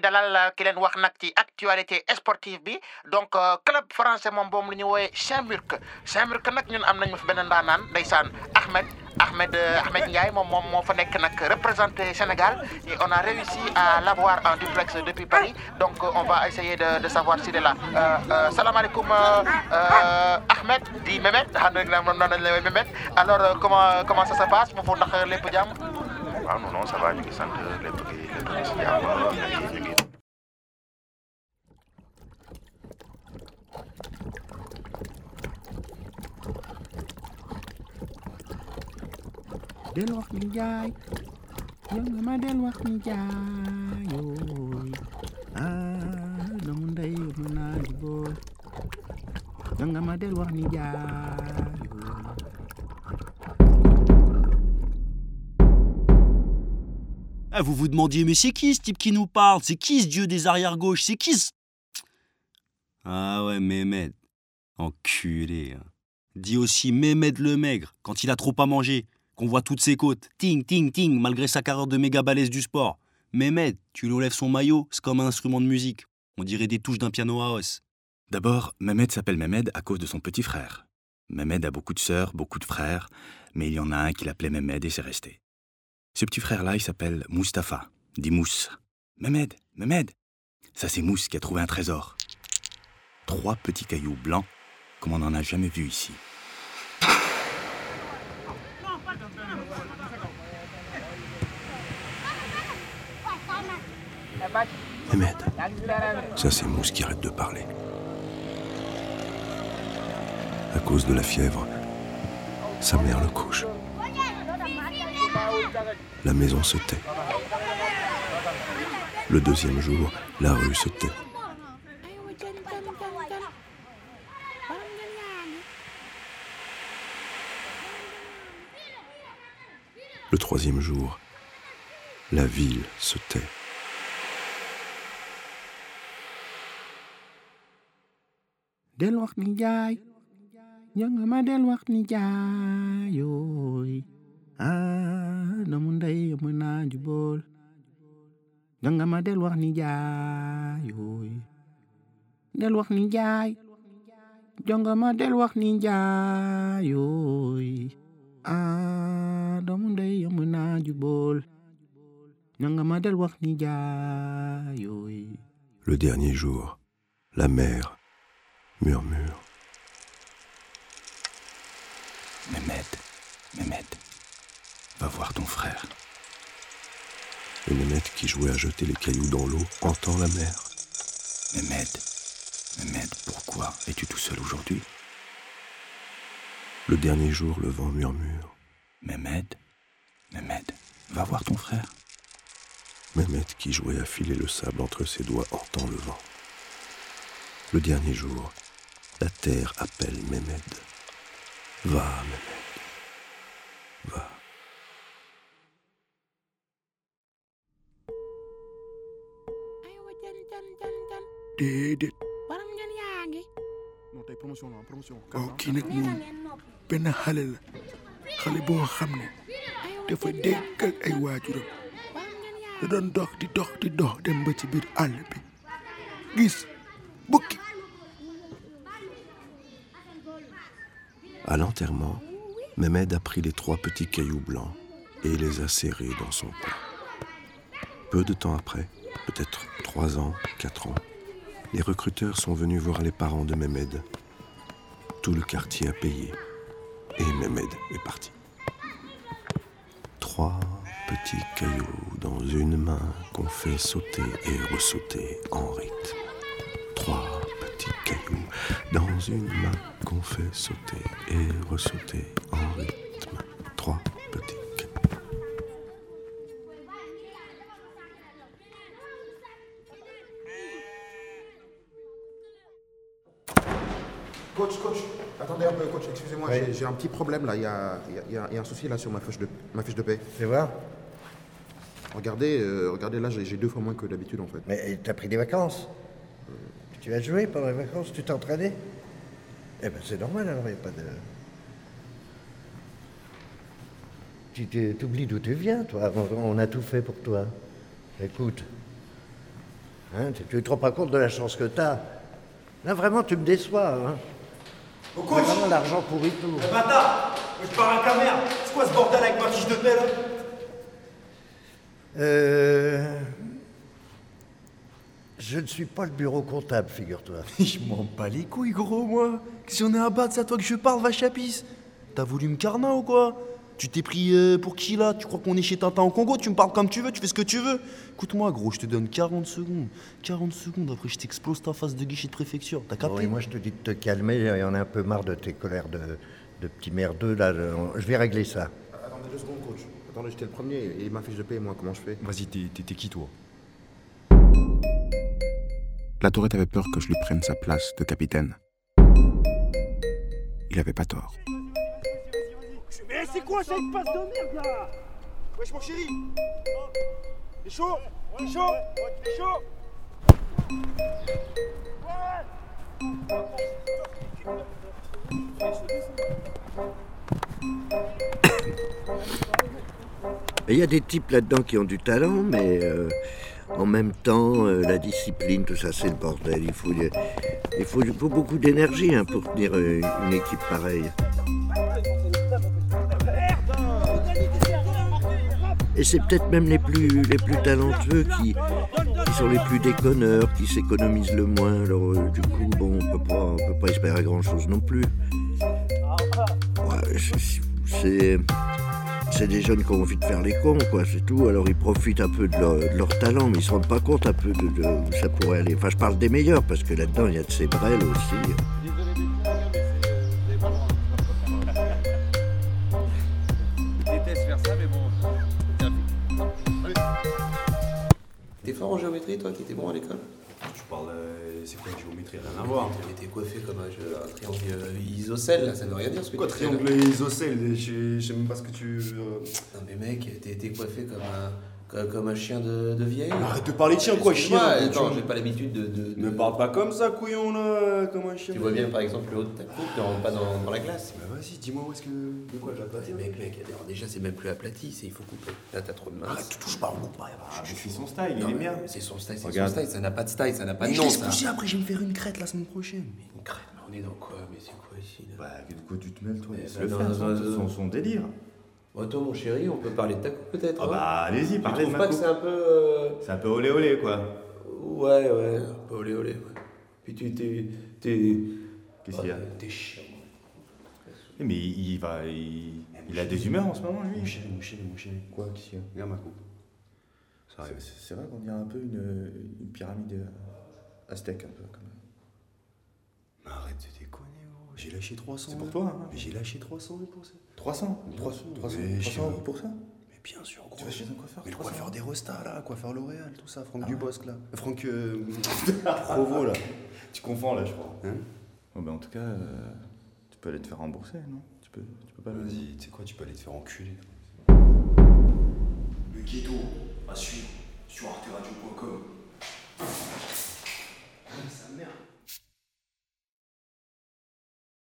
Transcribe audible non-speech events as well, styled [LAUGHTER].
dalal ki leen actualité sportive donc club français moom boobu la ñu wooyee Saint-Murc nag ñun am nañu fi Ahmed Ahmed Ahmed Ndiaye moom moom moo fa Sénégal. Et on a réussi à l'avoir en duplex depuis Paris. Donc on va essayer de de savoir s'il est là. Ahmed di Mehmet. Mehmet. Alors comment comment ça se passe? Ndax ñu ngi ñu ngi. Ah Ah, vous vous demandiez, mais c'est qui ce type qui nous parle? C'est qui ce dieu des arrières-gauches C'est qui ce... Ah ouais, Mehmed. Enculé. hein. Dit aussi Mehmed le maigre, quand il a trop à manger, qu'on voit toutes ses côtes. Ting, ting, ting, malgré sa carrière de méga balèze du sport. Mehmed, tu lui son maillot, c'est comme un instrument de musique. On dirait des touches d'un piano à os. D'abord, Mehmed s'appelle Mehmed à cause de son petit frère. Mehmed a beaucoup de sœurs, beaucoup de frères, mais il y en a un qui l'appelait Mehmed et c'est resté. Ce petit frère-là, il s'appelle Mustapha, dit Mousse. Mehmed, Mehmed Ça, c'est Mousse qui a trouvé un trésor. Trois petits cailloux blancs, comme on n'en a jamais vu ici. Mehmed, ça c'est Mousse qui arrête de parler. À cause de la fièvre, sa mère le couche. La maison se tait. Le deuxième jour, la rue se tait. Le troisième jour, la ville se tait. Le dernier jour, la mère murmure. Mehmed, Mehmed, va voir ton frère. Et Mehmed, qui jouait à jeter les cailloux dans l'eau, entend la mère. Mehmed, Mehmed, pourquoi es-tu tout seul aujourd'hui? Le dernier jour, le vent murmure. Mehmed, Mehmed, va voir ton frère. Mehmed, qui jouait à filer le sable entre ses doigts, entend le vent. Le dernier jour, la terre appelle Mehmed. Va, Mehmed. Va. déedéet non tey promotion la promotion. waaw kii nag moom benn xale la xale boo xam ne dafa déggal ay waajuram da doon dox di dox di dox dem ba ci biir àll bi gis bukki À l'enterrement, Mehmed a pris les trois petits cailloux blancs et les a serrés dans son cou. Peu de temps après, peut-être trois ans, quatre ans, les recruteurs sont venus voir les parents de Mehmed. Tout le quartier a payé et Mehmed est parti. Trois petits cailloux dans une main qu'on fait sauter et ressauter en rythme. Trois petits cailloux dans une main qu'on fait sauter et ressauter en rythme. Trois petits. Coach, coach, attendez un peu, coach, excusez-moi, j'ai- j'ai un petit problème là, il y a, il y a- il y un souci là sur ma fiche de, ma fiche de paie. Fais voir. Regardez, euh, regardez là, j'ai j'ai deux fois moins que d'habitude en fait. Mais t'as pris des vacances? Tu as joué pendant les vacances? Tu t'es entraîné? Eh ben c'est normal alors, il a pas de... Tu t'oublies d'où tu viens, toi. On, on a tout fait pour toi. Écoute, Hein, tu, tu te rends pas compte de la chance que t'as Là, vraiment, tu me déçois. Hein. Au coach Vraiment, l'argent pourrit tout. Eh, Bâtard Je pars à caméra C'est quoi ce bordel avec ma fiche de paie là? Euh... Je ne suis pas le bureau comptable, figure-toi. [LAUGHS] Je m'en bats les couilles, gros, moi. Si on est à battre, c'est à toi que je parle, vache à pisse. T'as voulu me carna ou quoi? Tu t'es pris euh, pour qui là? Tu crois qu'on est chez Tintin au Congo? Tu me parles comme tu veux, tu fais ce que tu veux Écoute-moi, gros, je te donne 40 secondes. 40 secondes, après je t'explose ta face de guichet de préfecture. T'as Bon, capté? Et moi, je te dis de te calmer. Il y en a un peu marre de tes colères de, de petit merdeux. Là, je, je vais régler ça. Attendez deux secondes, coach. Attendez, j'étais le premier et ma fiche de paie, moi, comment je fais? Vas-y, t'es qui toi? La tourette avait peur que je lui prenne sa place de capitaine. Il avait pas tort. Mais c'est quoi cette passe de merde là? Wesh mon chéri! T'es chaud! T'es chaud! T'es chaud! Et Il y a des types là-dedans qui ont du talent, mais euh, en même temps, euh, la discipline, tout ça, c'est le bordel. Il faut, il faut, beaucoup d'énergie hein, pour tenir euh, une équipe pareille. Et c'est peut-être même les plus, les plus talentueux qui, qui sont les plus déconneurs, qui s'économisent le moins. Alors, euh, du coup, bon, on peut pas, on peut pas espérer grand-chose non plus. C'est- c'est des jeunes qui ont envie de faire les cons, quoi, c'est tout. Alors ils profitent un peu de leur, de leur talent, mais ils se rendent pas compte un peu de, de où ça pourrait aller. Enfin, je parle des meilleurs, parce que là-dedans, il y a de ces brels aussi. déteste faire ça, mais bon. T'es fort en géométrie, toi, qui étais bon à l'école? Tu parles, euh, c'est quoi une géométrie Rien à voir. Mais t'es coiffé comme un, jeu- un triangle isocèle, là, ça veut rien dire ce que Quoi, tu fais, là. triangle isocèle? Je je sais même pas ce que tu. euh, Non, mais mec, t'es coiffé comme un, comme, un chien de, de vieille. Arrête de parler de chien, quoi, chien tu- Attends, j'ai pas l'habitude de, de- de- Ne parle pas comme ça, couillon, là, comme un chien. Tu vois bien, par exemple, le haut de ta coupe, ne rentre pas dans, dans la glace. Bah vas-y, dis-moi où est-ce que. De quoi j'appelle Mais mec, mec, alors déjà, c'est même plus aplati, c'est il faut couper. Là, t'as trop de main. Arrête, tu touches pas au coupe, Ah, C'est son style, il est bien. C'est son style, c'est son style, ça n'a pas de style, ça n'a pas de nom, ça. pousser, après je vais me faire une crête la semaine prochaine. Une crête, mais on est dans quoi Mais c'est quoi ici là? Bah, de quoi tu te mêles, toi non. son délire. Bon, toi, mon chéri, on peut parler de ta coupe peut-être Ah hein bah, allez-y, parlez de ma pas que c'est un peu. euh, C'est un peu olé olé, quoi. Ouais, ouais, un peu olé olé, ouais. Puis tu t'es. T'es. Qu'est-ce qu'il y a T'es chiant. Eh, Mais il, il va. Il, il a des humeurs en ce moment, lui. Mon chéri, mon chéri, mon chéri. Quoi, qu'est-ce qu'il y a? Regarde ma coupe. Ça arrive. C'est c'est vrai qu'on dirait un peu une, une pyramide euh, aztèque, un peu. Comme... J'ai lâché 300. C'est pour toi hein, J'ai lâché 300 euros pour ça. 300 300 300, euros pour ça Mais bien sûr, gros. Tu vas chez un coiffeur Mais le coiffeur des Rostas, là, coiffeur L'Oréal, tout ça, Franck. Ah Dubosc, là. Euh, Franck euh, [LAUGHS] Provo, là. Tu confonds, là, je crois. Hein. Oh, ben, en tout cas, euh, tu peux aller te faire rembourser, non? Tu peux, tu peux pas Vas-y, tu sais quoi, tu peux aller te faire enculer. Le ghetto, à suivre, sur arteradio.com. Ah, sa mère